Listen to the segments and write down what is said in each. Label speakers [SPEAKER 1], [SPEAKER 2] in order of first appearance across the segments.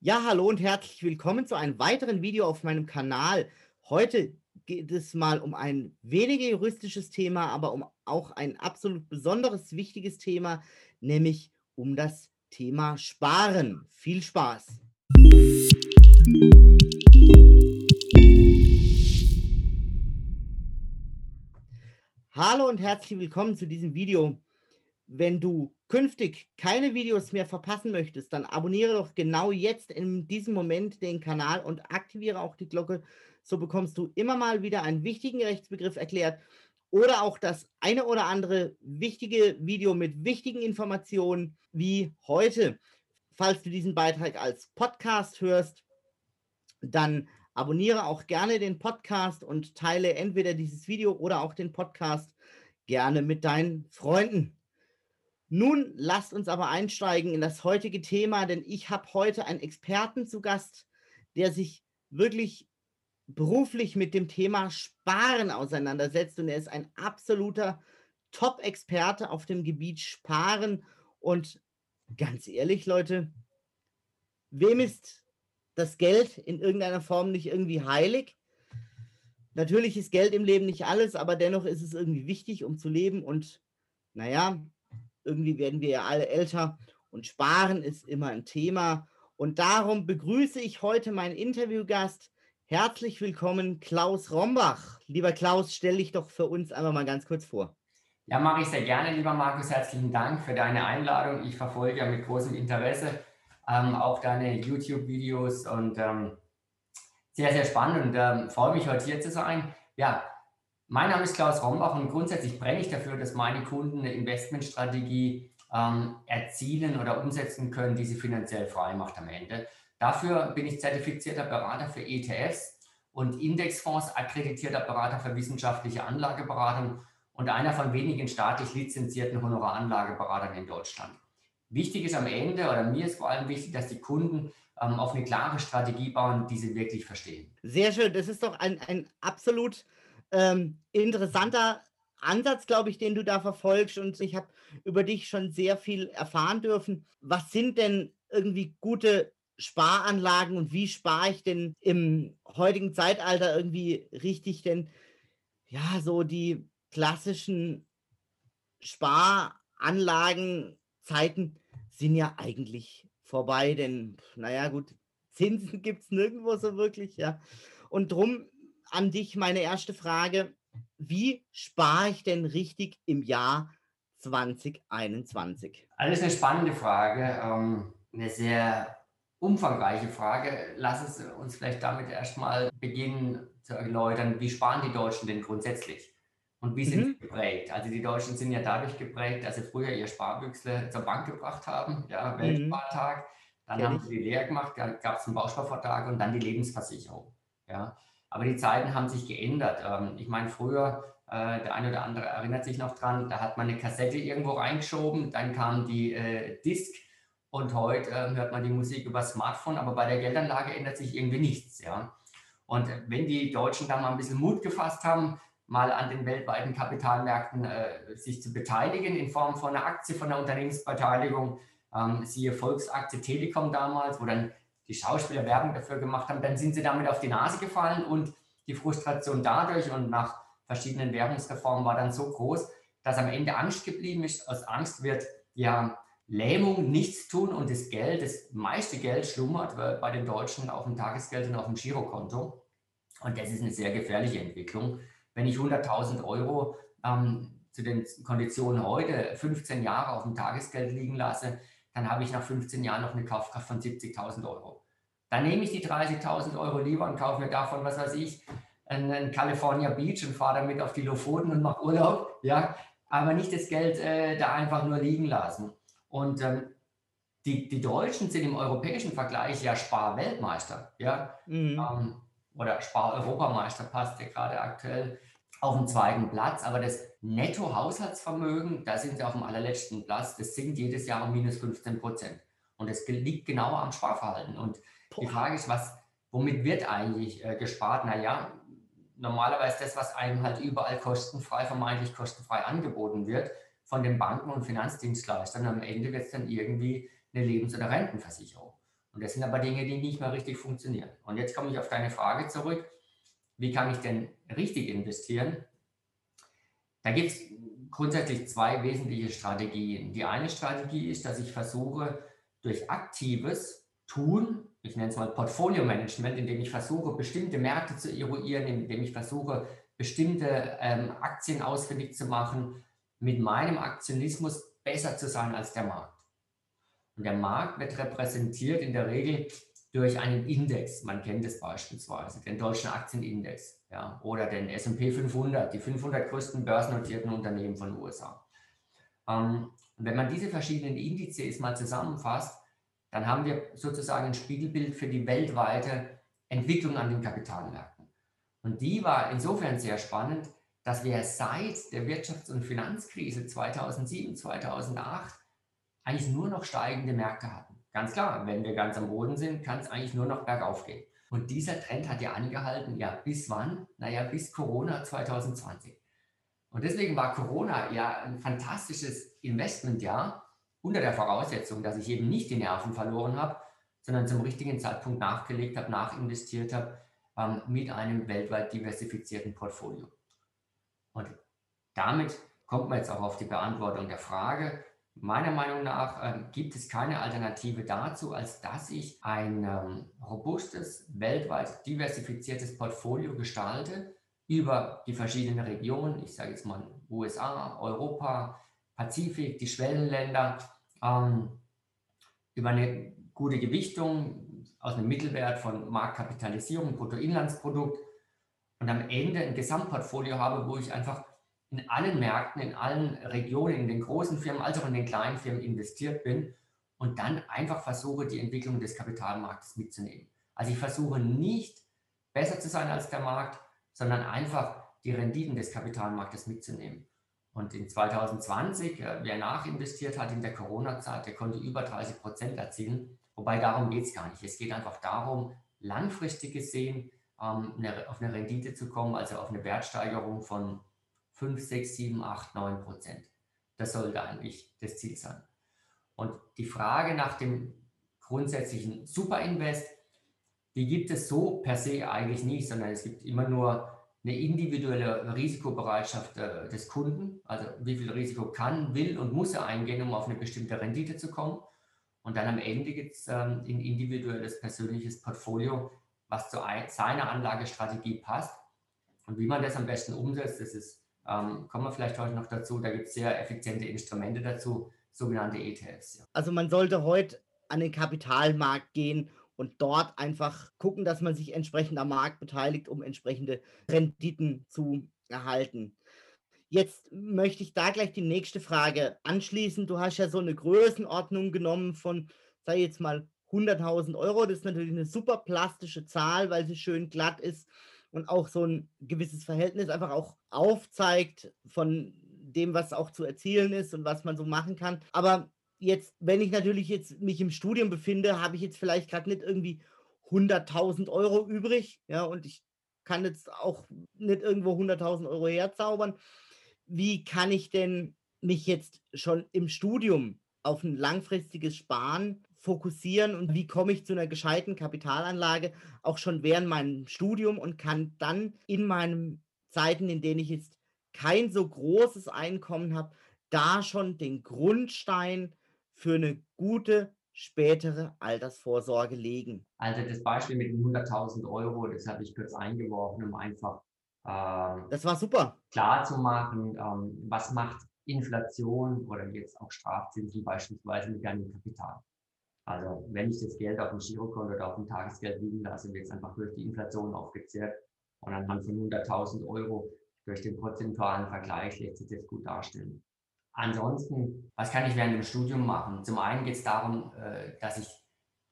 [SPEAKER 1] Ja, hallo und herzlich willkommen zu einem weiteren Video auf meinem Kanal. Heute geht es mal um ein weniger juristisches Thema, aber um auch ein absolut besonderes, wichtiges Thema, nämlich um das Thema Sparen. Viel Spaß! Hallo und herzlich willkommen zu diesem Video. Wenn du künftig keine Videos mehr verpassen möchtest, dann abonniere doch genau jetzt in diesem Moment den Kanal und aktiviere auch die Glocke. So bekommst du immer mal wieder einen wichtigen Rechtsbegriff erklärt oder auch das eine oder andere wichtige Video mit wichtigen Informationen wie heute. Falls du diesen Beitrag als Podcast hörst, dann abonniere auch gerne den Podcast und teile entweder dieses Video oder auch den Podcast gerne mit deinen Freunden. Nun lasst uns aber einsteigen in das heutige Thema, denn ich habe heute einen Experten zu Gast, der sich wirklich beruflich mit dem Thema Sparen auseinandersetzt. Und er ist ein absoluter Top-Experte auf dem Gebiet Sparen. Und ganz ehrlich, Leute, wem ist das Geld in irgendeiner Form nicht irgendwie heilig? Natürlich ist Geld im Leben nicht alles, aber dennoch ist es irgendwie wichtig, um zu leben. Und naja, irgendwie werden wir ja alle älter und Sparen ist immer ein Thema. Und darum begrüße ich heute meinen Interviewgast. Herzlich willkommen, Klaus Rombach. Lieber Klaus, stell dich doch für uns einfach mal ganz kurz vor.
[SPEAKER 2] Ja, mache ich sehr gerne, lieber Markus. Herzlichen Dank für deine Einladung. Ich verfolge ja mit großem Interesse ähm, auch deine YouTube-Videos und ähm, sehr, sehr spannend und ähm, freue mich, heute hier zu sein. Ja, mein Name ist Klaus Rombach und grundsätzlich brenne ich dafür, dass meine Kunden eine Investmentstrategie ähm, erzielen oder umsetzen können, die sie finanziell frei macht am Ende. Dafür bin ich zertifizierter Berater für ETFs und Indexfonds, akkreditierter Berater für wissenschaftliche Anlageberatung und einer von wenigen staatlich lizenzierten Honoraranlageberatern in Deutschland. Wichtig ist am Ende, oder mir ist vor allem wichtig, dass die Kunden ähm, auf eine klare Strategie bauen, die sie wirklich verstehen.
[SPEAKER 1] Sehr schön. Das ist doch ein, ein absolut ähm, interessanter Ansatz, glaube ich, den du da verfolgst. Und ich habe über dich schon sehr viel erfahren dürfen. Was sind denn irgendwie gute Sparanlagen und wie spare ich denn im heutigen Zeitalter irgendwie richtig denn, ja, so die klassischen Sparanlagenzeiten sind ja eigentlich vorbei, denn, naja, gut, Zinsen gibt es nirgendwo so wirklich, ja. Und drum an dich meine erste Frage. Wie spare ich denn richtig im Jahr 2021?
[SPEAKER 2] Alles eine spannende Frage, ähm, eine sehr umfangreiche Frage. Lass es uns vielleicht damit erstmal beginnen zu erläutern, wie sparen die Deutschen denn grundsätzlich? Und wie sind mhm. sie geprägt? Also die Deutschen sind ja dadurch geprägt, dass sie früher ihr Sparbüchsle zur Bank gebracht haben, ja, mhm. Weltspartag. Dann haben sie die leer gemacht, gab es einen Bausparvertrag und dann die Lebensversicherung. Ja. Aber die Zeiten haben sich geändert. Ähm, ich meine, früher, äh, der eine oder andere erinnert sich noch dran, da hat man eine Kassette irgendwo reingeschoben, dann kam die äh, Disk und heute äh, hört man die Musik über Smartphone, aber bei der Geldanlage ändert sich irgendwie nichts. Und wenn die Deutschen da mal ein bisschen Mut gefasst haben, mal an den weltweiten Kapitalmärkten äh, sich zu beteiligen in Form von einer Aktie, von einer Unternehmensbeteiligung, ähm, siehe Volksaktie Telekom damals, wo dann die Schauspieler Werbung dafür gemacht haben, dann sind sie damit auf die Nase gefallen und die Frustration dadurch und nach verschiedenen Währungsreformen war dann so groß, dass am Ende Angst geblieben ist. Aus Angst wird ja Lähmung, nichts tun und das Geld, das meiste Geld schlummert bei den Deutschen auf dem Tagesgeld und auf dem Girokonto. Und das ist eine sehr gefährliche Entwicklung. Wenn ich 100.000 Euro ähm, zu den Konditionen heute 15 Jahre auf dem Tagesgeld liegen lasse, dann habe ich nach 15 Jahren noch eine Kaufkraft von 70.000 Euro. Dann nehme ich die 30.000 Euro lieber und kaufe mir davon, was weiß ich, einen California Beach und fahre damit auf die Lofoten und mache Urlaub, ja, aber nicht das Geld äh, da einfach nur liegen lassen. Und ähm, die, die Deutschen sind im europäischen Vergleich ja Spar-Weltmeister, ja, mhm. ähm, oder Spar-Europameister passt ja gerade aktuell auf dem zweiten Platz, aber das Netto-Haushaltsvermögen, da sind sie auf dem allerletzten Platz, das sinkt jedes Jahr um minus 15 Prozent. Und es liegt genau am Sparverhalten. Und. Die Frage ist, was, womit wird eigentlich äh, gespart? Naja, normalerweise das, was einem halt überall kostenfrei, vermeintlich kostenfrei angeboten wird von den Banken und Finanzdienstleistern. Am Ende wird es dann irgendwie eine Lebens- oder Rentenversicherung. Und das sind aber Dinge, die nicht mehr richtig funktionieren. Und jetzt komme ich auf deine Frage zurück. Wie kann ich denn richtig investieren? Da gibt es grundsätzlich zwei wesentliche Strategien. Die eine Strategie ist, dass ich versuche, durch aktives Tun, ich nenne es mal Portfolio-Management, indem ich versuche, bestimmte Märkte zu eruieren, indem ich versuche, bestimmte ähm, Aktien ausfindig zu machen, mit meinem Aktionismus besser zu sein als der Markt. Und der Markt wird repräsentiert in der Regel durch einen Index. Man kennt es beispielsweise, den deutschen Aktienindex ja, oder den S&P 500, die 500 größten börsennotierten Unternehmen von den USA. Ähm, wenn man diese verschiedenen Indizes mal zusammenfasst, dann haben wir sozusagen ein Spiegelbild für die weltweite Entwicklung an den Kapitalmärkten. Und die war insofern sehr spannend, dass wir seit der Wirtschafts- und Finanzkrise 2007, 2008 eigentlich nur noch steigende Märkte hatten. Ganz klar, wenn wir ganz am Boden sind, kann es eigentlich nur noch bergauf gehen. Und dieser Trend hat ja angehalten, ja, bis wann? Naja, bis Corona 2020. Und deswegen war Corona ja ein fantastisches Investmentjahr unter der Voraussetzung, dass ich eben nicht die Nerven verloren habe, sondern zum richtigen Zeitpunkt nachgelegt habe, nachinvestiert habe ähm, mit einem weltweit diversifizierten Portfolio. Und damit kommt man jetzt auch auf die Beantwortung der Frage. Meiner Meinung nach äh, gibt es keine Alternative dazu, als dass ich ein ähm, robustes, weltweit diversifiziertes Portfolio gestalte über die verschiedenen Regionen, ich sage jetzt mal USA, Europa, Pazifik, die Schwellenländer, ähm, über eine gute Gewichtung aus einem Mittelwert von Marktkapitalisierung, Bruttoinlandsprodukt und am Ende ein Gesamtportfolio habe, wo ich einfach in allen Märkten, in allen Regionen, in den großen Firmen als auch in den kleinen Firmen investiert bin und dann einfach versuche, die Entwicklung des Kapitalmarktes mitzunehmen. Also ich versuche nicht besser zu sein als der Markt, sondern einfach die Renditen des Kapitalmarktes mitzunehmen. Und in 2020, äh, wer nachinvestiert hat in der Corona-Zeit, der konnte über 30 Prozent erzielen. Wobei darum geht es gar nicht. Es geht einfach darum, langfristig gesehen ähm, eine, auf eine Rendite zu kommen, also auf eine Wertsteigerung von 5, 6, 7, 8, 9 Prozent. Das sollte eigentlich das Ziel sein. Und die Frage nach dem grundsätzlichen Superinvest, die gibt es so per se eigentlich nicht, sondern es gibt immer nur eine individuelle Risikobereitschaft äh, des Kunden, also wie viel Risiko kann, will und muss er eingehen, um auf eine bestimmte Rendite zu kommen. Und dann am Ende gibt es ähm, ein individuelles persönliches Portfolio, was zu ein, seiner Anlagestrategie passt. Und wie man das am besten umsetzt, das ist ähm, kommen wir vielleicht heute noch dazu. Da gibt es sehr effiziente Instrumente dazu, sogenannte ETFs. Ja.
[SPEAKER 1] Also man sollte heute an den Kapitalmarkt gehen und dort einfach gucken, dass man sich entsprechend am Markt beteiligt, um entsprechende Renditen zu erhalten. Jetzt möchte ich da gleich die nächste Frage anschließen. Du hast ja so eine Größenordnung genommen von, sei jetzt mal 100.000 Euro. Das ist natürlich eine super plastische Zahl, weil sie schön glatt ist und auch so ein gewisses Verhältnis einfach auch aufzeigt von dem, was auch zu erzielen ist und was man so machen kann. Aber jetzt, wenn ich natürlich jetzt mich im Studium befinde, habe ich jetzt vielleicht gerade nicht irgendwie 100.000 Euro übrig, ja, und ich kann jetzt auch nicht irgendwo 100.000 Euro herzaubern. Wie kann ich denn mich jetzt schon im Studium auf ein langfristiges Sparen fokussieren und wie komme ich zu einer gescheiten Kapitalanlage auch schon während meinem Studium und kann dann in meinen Zeiten, in denen ich jetzt kein so großes Einkommen habe, da schon den Grundstein für eine gute spätere Altersvorsorge legen.
[SPEAKER 2] Also das Beispiel mit den 100.000 Euro, das habe ich kurz eingeworfen, um einfach
[SPEAKER 1] ähm, das war super.
[SPEAKER 2] klar zu machen, ähm, was macht Inflation oder jetzt auch Strafzinsen beispielsweise mit deinem Kapital. Also wenn ich das Geld auf dem Girokonto oder auf dem Tagesgeld liegen lasse, wird es einfach durch die Inflation aufgezehrt und anhand von 100.000 Euro durch den prozentualen Vergleich lässt sich das gut darstellen. Ansonsten, was kann ich während dem Studium machen? Zum einen geht es darum, äh, dass ich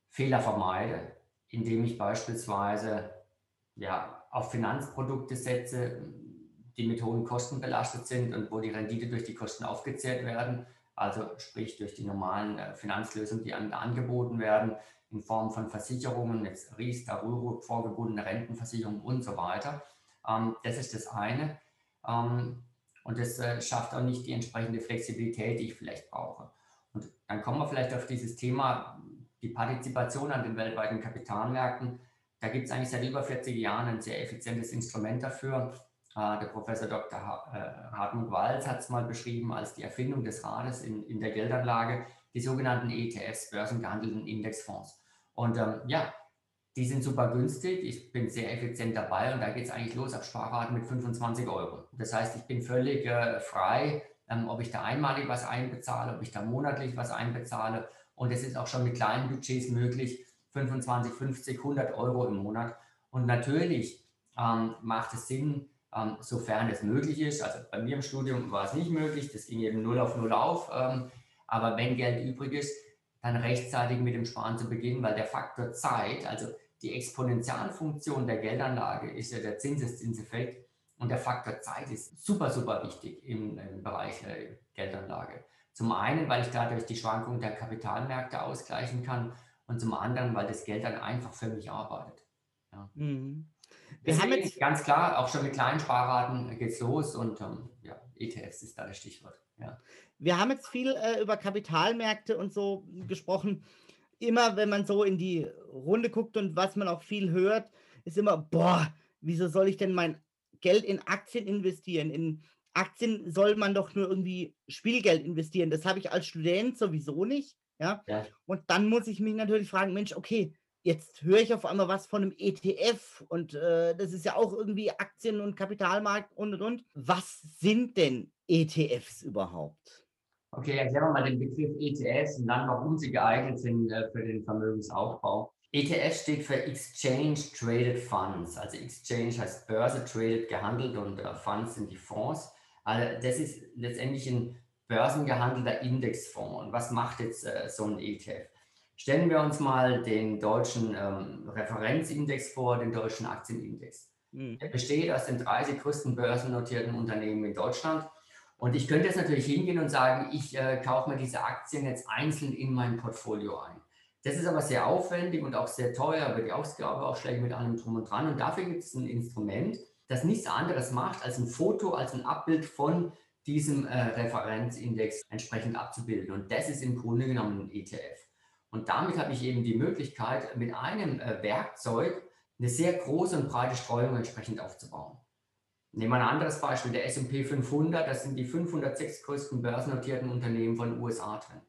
[SPEAKER 2] Fehler vermeide, indem ich beispielsweise ja, auf Finanzprodukte setze, die mit hohen Kosten belastet sind und wo die Rendite durch die Kosten aufgezehrt werden also sprich durch die normalen äh, Finanzlösungen, die angeboten werden, in Form von Versicherungen, jetzt Riester, Rürup, vorgebundene Rentenversicherungen und so weiter. Ähm, das ist das eine. Ähm, und das äh, schafft auch nicht die entsprechende Flexibilität, die ich vielleicht brauche. Und dann kommen wir vielleicht auf dieses Thema die Partizipation an den weltweiten Kapitalmärkten. Da gibt es eigentlich seit über 40 Jahren ein sehr effizientes Instrument dafür. Äh, der Professor Dr. Äh, Hartmut Walz hat es mal beschrieben als die Erfindung des Rades in, in der Geldanlage, die sogenannten ETFs, börsengehandelten Indexfonds. Und ähm, ja, die sind super günstig. Ich bin sehr effizient dabei und da geht es eigentlich los ab Sparraten mit 25 Euro. Das heißt, ich bin völlig äh, frei, ähm, ob ich da einmalig was einbezahle, ob ich da monatlich was einbezahle. Und es ist auch schon mit kleinen Budgets möglich, 25, 50, 100 Euro im Monat. Und natürlich ähm, macht es Sinn, ähm, sofern es möglich ist. Also bei mir im Studium war es nicht möglich, das ging eben 0 auf 0 auf. Ähm, aber wenn Geld übrig ist, dann rechtzeitig mit dem Sparen zu beginnen, weil der Faktor Zeit, also die Exponentialfunktion der Geldanlage ist ja der Zinseszinseffekt und der Faktor Zeit ist super, super wichtig im, im Bereich der Geldanlage. Zum einen, weil ich dadurch die Schwankungen der Kapitalmärkte ausgleichen kann und zum anderen, weil das Geld dann einfach für mich arbeitet. Ja. Mhm. Wir haben jetzt ganz klar, auch schon mit kleinen Sparraten geht es los und ähm, ja, ETFs ist da das Stichwort. Ja.
[SPEAKER 1] Wir haben jetzt viel äh, über Kapitalmärkte und so gesprochen immer, wenn man so in die Runde guckt und was man auch viel hört, ist immer, boah, wieso soll ich denn mein Geld in Aktien investieren? In Aktien soll man doch nur irgendwie Spielgeld investieren. Das habe ich als Student sowieso nicht. Ja? ja. Und dann muss ich mich natürlich fragen, Mensch, okay, jetzt höre ich auf einmal was von einem ETF und äh, das ist ja auch irgendwie Aktien- und Kapitalmarkt und und und. Was sind denn ETFs überhaupt?
[SPEAKER 2] Okay, erklären wir mal den Begriff ETFs und dann, warum sie geeignet sind äh, für den Vermögensaufbau. ETF steht für Exchange Traded Funds. Also Exchange heißt Börse, Traded gehandelt und äh, Funds sind die Fonds. Also das ist letztendlich ein börsengehandelter Indexfonds. Und was macht jetzt äh, so ein ETF? Stellen wir uns mal den deutschen ähm, Referenzindex vor, den deutschen Aktienindex. Mhm. Der besteht aus den 30 größten börsennotierten Unternehmen in Deutschland und ich könnte jetzt natürlich hingehen und sagen, ich äh, kaufe mir diese Aktien jetzt einzeln in mein Portfolio ein. Das ist aber sehr aufwendig und auch sehr teuer, aber die Ausgabeaufschläge mit allem drum und dran. Und dafür gibt es ein Instrument, das nichts anderes macht, als ein Foto, als ein Abbild von diesem äh, Referenzindex entsprechend abzubilden. Und das ist im Grunde genommen ein ETF. Und damit habe ich eben die Möglichkeit, mit einem äh, Werkzeug eine sehr große und breite Streuung entsprechend aufzubauen. Nehmen wir ein anderes Beispiel, der S&P 500, das sind die 506 größten börsennotierten Unternehmen von USA drin.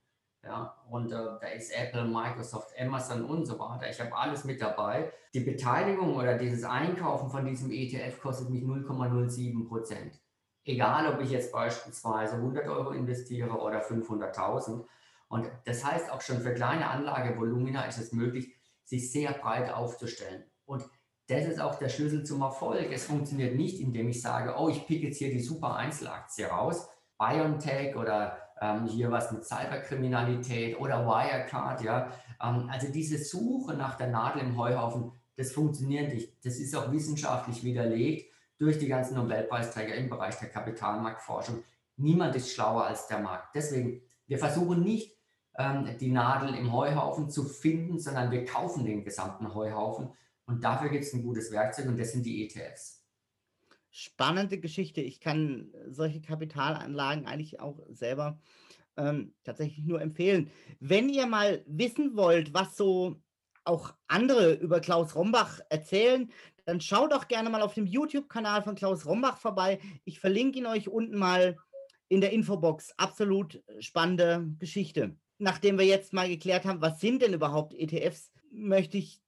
[SPEAKER 2] Ja, und äh, da ist Apple, Microsoft, Amazon und so weiter. Ich habe alles mit dabei. Die Beteiligung oder dieses Einkaufen von diesem ETF kostet mich 0,07 Prozent. Egal, ob ich jetzt beispielsweise 100 Euro investiere oder 500.000. Und das heißt auch schon für kleine Anlagevolumina ist es möglich, sich sehr breit aufzustellen. Und das ist auch der Schlüssel zum Erfolg. Es funktioniert nicht, indem ich sage, oh, ich pick jetzt hier die super Einzelaktie raus, BioNTech oder ähm, hier was mit Cyberkriminalität oder Wirecard, ja. Ähm, also diese Suche nach der Nadel im Heuhaufen, das funktioniert nicht. Das ist auch wissenschaftlich widerlegt durch die ganzen Nobelpreisträger im Bereich der Kapitalmarktforschung. Niemand ist schlauer als der Markt. Deswegen, wir versuchen nicht, ähm, die Nadel im Heuhaufen zu finden, sondern wir kaufen den gesamten Heuhaufen und dafür gibt es ein gutes Werkzeug und das sind die ETFs.
[SPEAKER 1] Spannende Geschichte. Ich kann solche Kapitalanlagen eigentlich auch selber ähm, tatsächlich nur empfehlen. Wenn ihr mal wissen wollt, was so auch andere über Klaus Rombach erzählen, dann schaut doch gerne mal auf dem YouTube-Kanal von Klaus Rombach vorbei. Ich verlinke ihn euch unten mal in der Infobox. Absolut spannende Geschichte. Nachdem wir jetzt mal geklärt haben, was sind denn überhaupt ETFs, möchte ich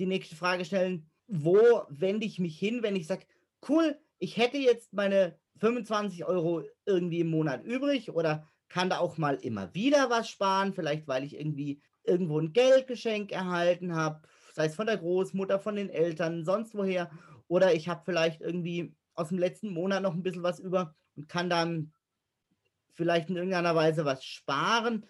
[SPEAKER 1] die nächste Frage stellen, wo wende ich mich hin, wenn ich sage, cool, ich hätte jetzt meine 25 Euro irgendwie im Monat übrig oder kann da auch mal immer wieder was sparen, vielleicht weil ich irgendwie irgendwo ein Geldgeschenk erhalten habe, sei es von der Großmutter, von den Eltern, sonst woher, oder ich habe vielleicht irgendwie aus dem letzten Monat noch ein bisschen was über und kann dann vielleicht in irgendeiner Weise was sparen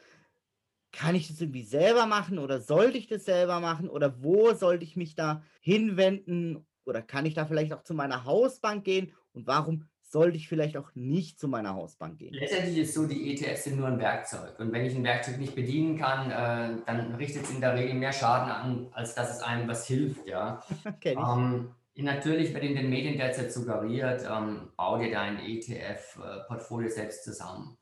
[SPEAKER 1] kann ich das irgendwie selber machen oder sollte ich das selber machen oder wo sollte ich mich da hinwenden oder kann ich da vielleicht auch zu meiner Hausbank gehen und warum sollte ich vielleicht auch nicht zu meiner Hausbank gehen?
[SPEAKER 2] Letztendlich ist so, die ETFs sind nur ein Werkzeug und wenn ich ein Werkzeug nicht bedienen kann, äh, dann richtet es in der Regel mehr Schaden an, als dass es einem was hilft, ja. ähm, natürlich wird in den Medien derzeit suggeriert, ähm, bau dir dein ETF-Portfolio selbst zusammen.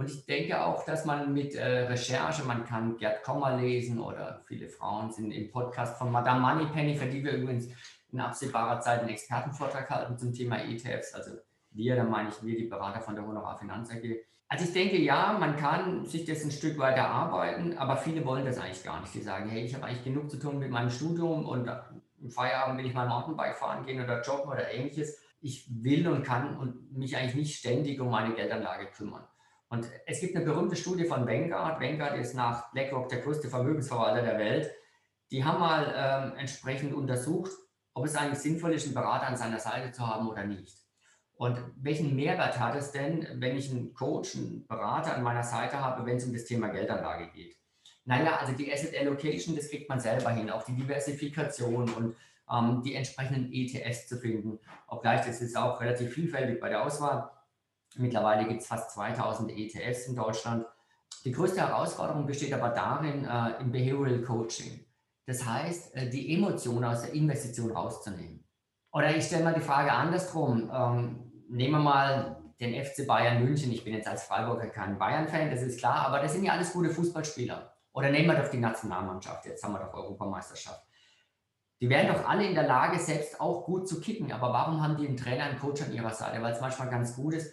[SPEAKER 2] Und ich denke auch, dass man mit äh, Recherche, man kann Gerd Kommer lesen oder viele Frauen sind im Podcast von Madame Moneypenny, für die wir übrigens in absehbarer Zeit einen Expertenvortrag halten zum Thema ETFs. Also wir, da meine ich wir, die Berater von der Honorar Finanz AG. Also ich denke, ja, man kann sich das ein Stück weiter arbeiten, aber viele wollen das eigentlich gar nicht. Die sagen, hey, ich habe eigentlich genug zu tun mit meinem Studium und im Feierabend will ich mal Mountainbike fahren gehen oder joggen oder ähnliches. Ich will und kann und mich eigentlich nicht ständig um meine Geldanlage kümmern. Und es gibt eine berühmte Studie von Vanguard. Vanguard ist nach BlackRock der größte Vermögensverwalter der Welt. Die haben mal ähm, entsprechend untersucht, ob es eigentlich sinnvoll ist, einen Berater an seiner Seite zu haben oder nicht. Und welchen Mehrwert hat es denn, wenn ich einen Coach, einen Berater an meiner Seite habe, wenn es um das Thema Geldanlage geht? Naja, also die Asset Allocation, das kriegt man selber hin, auch die Diversifikation und ähm, die entsprechenden ETFs zu finden. Obgleich das ist auch relativ vielfältig bei der Auswahl. Mittlerweile gibt es fast 2000 ETFs in Deutschland. Die größte Herausforderung besteht aber darin, äh, im Behavioral Coaching. Das heißt, äh, die Emotionen aus der Investition rauszunehmen. Oder ich stelle mal die Frage andersrum. Ähm, nehmen wir mal den FC Bayern München. Ich bin jetzt als Freiburger kein Bayern-Fan, das ist klar, aber das sind ja alles gute Fußballspieler. Oder nehmen wir doch die Nationalmannschaft. Jetzt haben wir doch Europameisterschaft. Die wären doch alle in der Lage, selbst auch gut zu kicken. Aber warum haben die einen Trainer, einen Coach an ihrer Seite? Weil es manchmal ganz gut ist,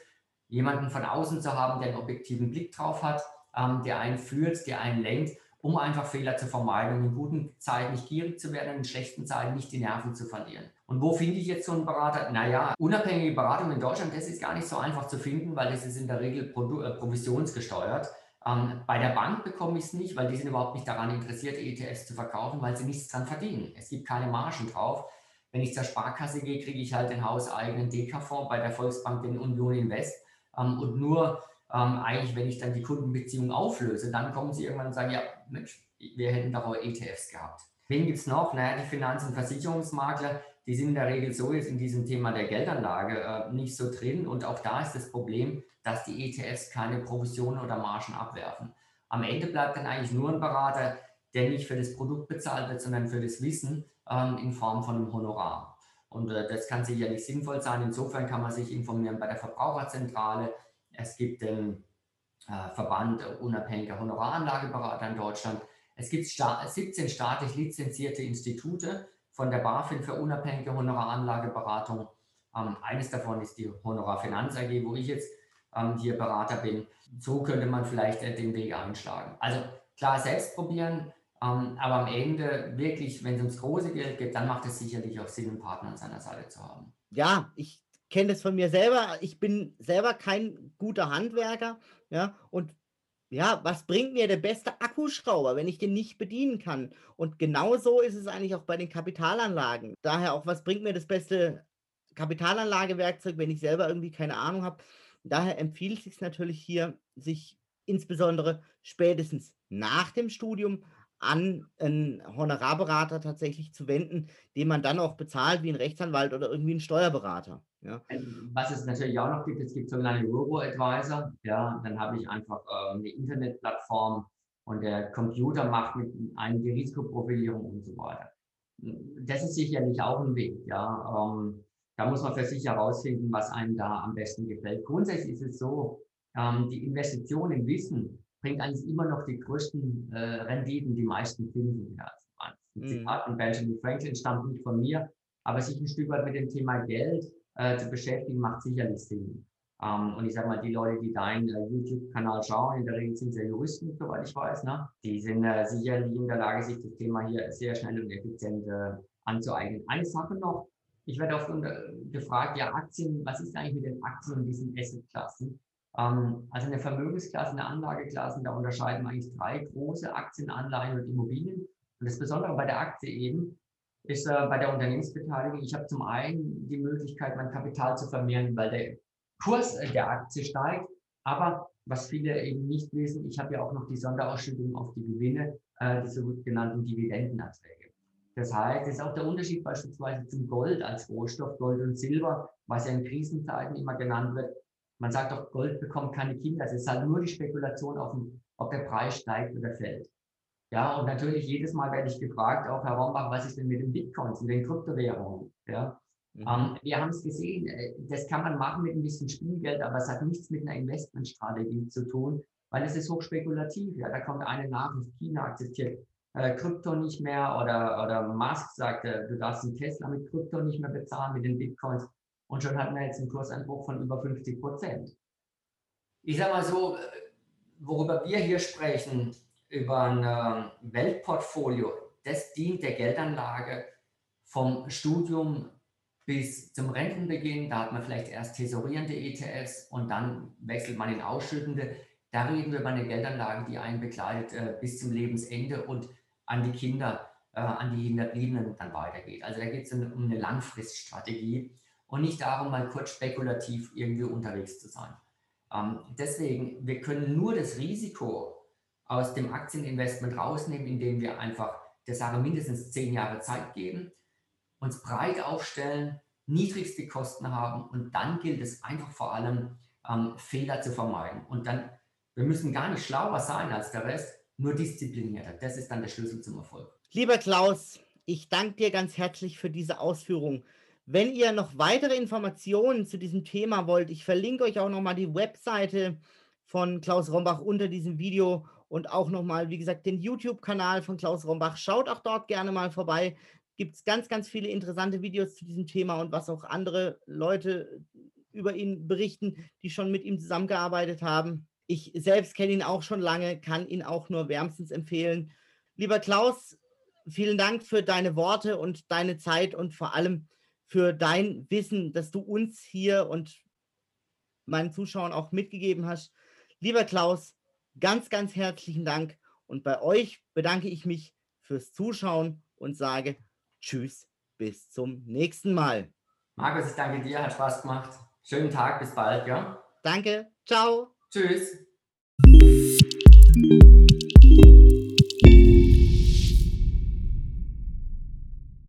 [SPEAKER 2] jemanden von außen zu haben, der einen objektiven Blick drauf hat, ähm, der einen führt, der einen lenkt, um einfach Fehler zu vermeiden in guten Zeiten nicht gierig zu werden in schlechten Zeiten nicht die Nerven zu verlieren. Und wo finde ich jetzt so einen Berater? Naja, unabhängige Beratung in Deutschland, das ist gar nicht so einfach zu finden, weil das ist in der Regel äh, provisionsgesteuert. Ähm, bei der Bank bekomme ich es nicht, weil die sind überhaupt nicht daran interessiert, ETFs zu verkaufen, weil sie nichts dran verdienen. Es gibt keine Margen drauf. Wenn ich zur Sparkasse gehe, kriege ich halt den hauseigenen DK-Fonds, bei der Volksbank den Union Invest und nur ähm, eigentlich, wenn ich dann die Kundenbeziehung auflöse, dann kommen sie irgendwann und sagen, ja, Mensch, wir hätten doch auch ETFs gehabt. Wen gibt es noch? Naja, die Finanz- und Versicherungsmakler, die sind in der Regel so jetzt in diesem Thema der Geldanlage äh, nicht so drin. Und auch da ist das Problem, dass die ETFs keine Provisionen oder Margen abwerfen. Am Ende bleibt dann eigentlich nur ein Berater, der nicht für das Produkt bezahlt wird, sondern für das Wissen ähm, in Form von einem Honorar. Und äh, das kann sicherlich sinnvoll sein. Insofern kann man sich informieren bei der Verbraucherzentrale. Es gibt den äh, Verband unabhängiger Honoraranlageberater in Deutschland. Es gibt sta 17 staatlich lizenzierte Institute von der BaFin für unabhängige Honoraranlageberatung. Ähm, eines davon ist die Honorarfinanz AG, wo ich jetzt ähm, hier Berater bin. So könnte man vielleicht äh, den Weg einschlagen. Also klar, selbst probieren, ähm, aber am Ende wirklich, wenn es ums große Geld geht, dann macht es sicherlich auch Sinn, einen Partner an seiner Seite zu haben.
[SPEAKER 1] Ja, ich kenne das von mir selber. Ich bin selber kein guter Handwerker. Ja, und ja, was bringt mir der beste Akkuschrauber, wenn ich den nicht bedienen kann? Und genauso ist es eigentlich auch bei den Kapitalanlagen. Daher auch, was bringt mir das beste Kapitalanlagewerkzeug, wenn ich selber irgendwie keine Ahnung habe? Daher empfiehlt es sich natürlich hier, sich insbesondere spätestens nach dem Studium an einen Honorarberater tatsächlich zu wenden, den man dann auch bezahlt wie ein Rechtsanwalt oder irgendwie ein Steuerberater. Ja.
[SPEAKER 2] Ähm, was es natürlich auch noch gibt, es gibt sogenannte Robo-Advisor. Ja, dann habe ich einfach äh, eine Internetplattform und der Computer macht mit einem die Risikoprofilierung und so weiter. Das ist sicherlich auch ein Weg. Ja, ähm, da muss man für sich herausfinden, was einem da am besten gefällt. Grundsätzlich ist es so, ähm, die Investition im Wissen bringt eigentlich immer noch die größten äh, Renditen, die meisten Zinsen. Ja. Ein mhm. Zitat von Benjamin Franklin stammt nicht von mir, aber sich ein Stück weit mit dem Thema Geld äh, zu beschäftigen, macht sicherlich Sinn. Ähm, und ich sage mal, die Leute, die deinen äh, YouTube-Kanal schauen, in der Regel sind es ja Juristen, soweit ich weiß, ne? die sind äh, sicherlich in der Lage, sich das Thema hier sehr schnell und effizient äh, anzueignen. Eine Sache noch, ich werde oft gefragt, ja, Aktien, was ist eigentlich mit den Aktien in diesen Asset-Klassen? Ähm, also in der Vermögensklasse, in der Anlageklasse, da unterscheiden wir eigentlich drei große Aktien, Anleihen und Immobilien. Und das Besondere bei der Aktie eben ist äh, bei der Unternehmensbeteiligung, ich habe zum einen die Möglichkeit, mein Kapital zu vermehren, weil der Kurs der Aktie steigt. Aber was viele eben nicht wissen, ich habe ja auch noch die Sonderausschüttung auf die Gewinne, äh, die sogenannten Dividendenerträge. Das heißt, es ist auch der Unterschied beispielsweise zum Gold als Rohstoff, Gold und Silber, was ja in Krisenzeiten immer genannt wird. Man sagt doch, Gold bekommt keine Kinder. Es ist halt nur die Spekulation, auf dem, ob der Preis steigt oder fällt. Ja, und natürlich jedes Mal werde ich gefragt, auch Herr Rombach, was ist denn mit den Bitcoins, mit den Kryptowährungen? Ja, Mhm. Ähm, wir haben es gesehen, äh, das kann man machen mit ein bisschen Spielgeld, aber es hat nichts mit einer Investmentstrategie zu tun, weil es ist hochspekulativ. Ja, da kommt eine Nachricht, China akzeptiert äh, Krypto nicht mehr oder, oder Musk sagt, äh, du darfst den Tesla mit Krypto nicht mehr bezahlen, mit den Bitcoins. Und schon hatten wir jetzt einen Kurseinbruch von über 50 Prozent. Ich sage mal so, worüber wir hier sprechen, über ein äh, Weltportfolio, das dient der Geldanlage vom Studium bis zum Rentenbeginn. Da hat man vielleicht erst tesorierende ETFs und dann wechselt man in ausschüttende. Da reden wir über eine Geldanlage, die einen begleitet äh, bis zum Lebensende und an die Kinder, äh, an die Hinterbliebenen dann weitergeht. Also da geht es um eine Langfriststrategie und nicht darum, mal kurz spekulativ irgendwie unterwegs zu sein. Ähm, deswegen, wir können nur das Risiko aus dem Aktieninvestment rausnehmen, indem wir einfach der Sache mindestens zehn Jahre Zeit geben, uns breit aufstellen, niedrigste Kosten haben und dann gilt es einfach vor allem, ähm, Fehler zu vermeiden. Und dann, wir müssen gar nicht schlauer sein als der Rest, nur disziplinierter. Das ist dann der Schlüssel zum Erfolg.
[SPEAKER 1] Lieber Klaus, ich danke dir ganz herzlich für diese Ausführung. Wenn ihr noch weitere Informationen zu diesem Thema wollt, ich verlinke euch auch nochmal die Webseite von Klaus Rombach unter diesem Video und auch nochmal, wie gesagt, den YouTube-Kanal von Klaus Rombach. Schaut auch dort gerne mal vorbei. Gibt es ganz, ganz viele interessante Videos zu diesem Thema und was auch andere Leute über ihn berichten, die schon mit ihm zusammengearbeitet haben. Ich selbst kenne ihn auch schon lange, kann ihn auch nur wärmstens empfehlen. Lieber Klaus, vielen Dank für deine Worte und deine Zeit und vor allem für dein Wissen, das du uns hier und meinen Zuschauern auch mitgegeben hast. Lieber Klaus, ganz, ganz herzlichen Dank. Und bei euch bedanke ich mich fürs Zuschauen und sage Tschüss, bis zum nächsten Mal.
[SPEAKER 2] Markus, ich danke dir, hat Spaß gemacht. Schönen Tag, bis bald, ja?
[SPEAKER 1] Danke, ciao.
[SPEAKER 2] Tschüss.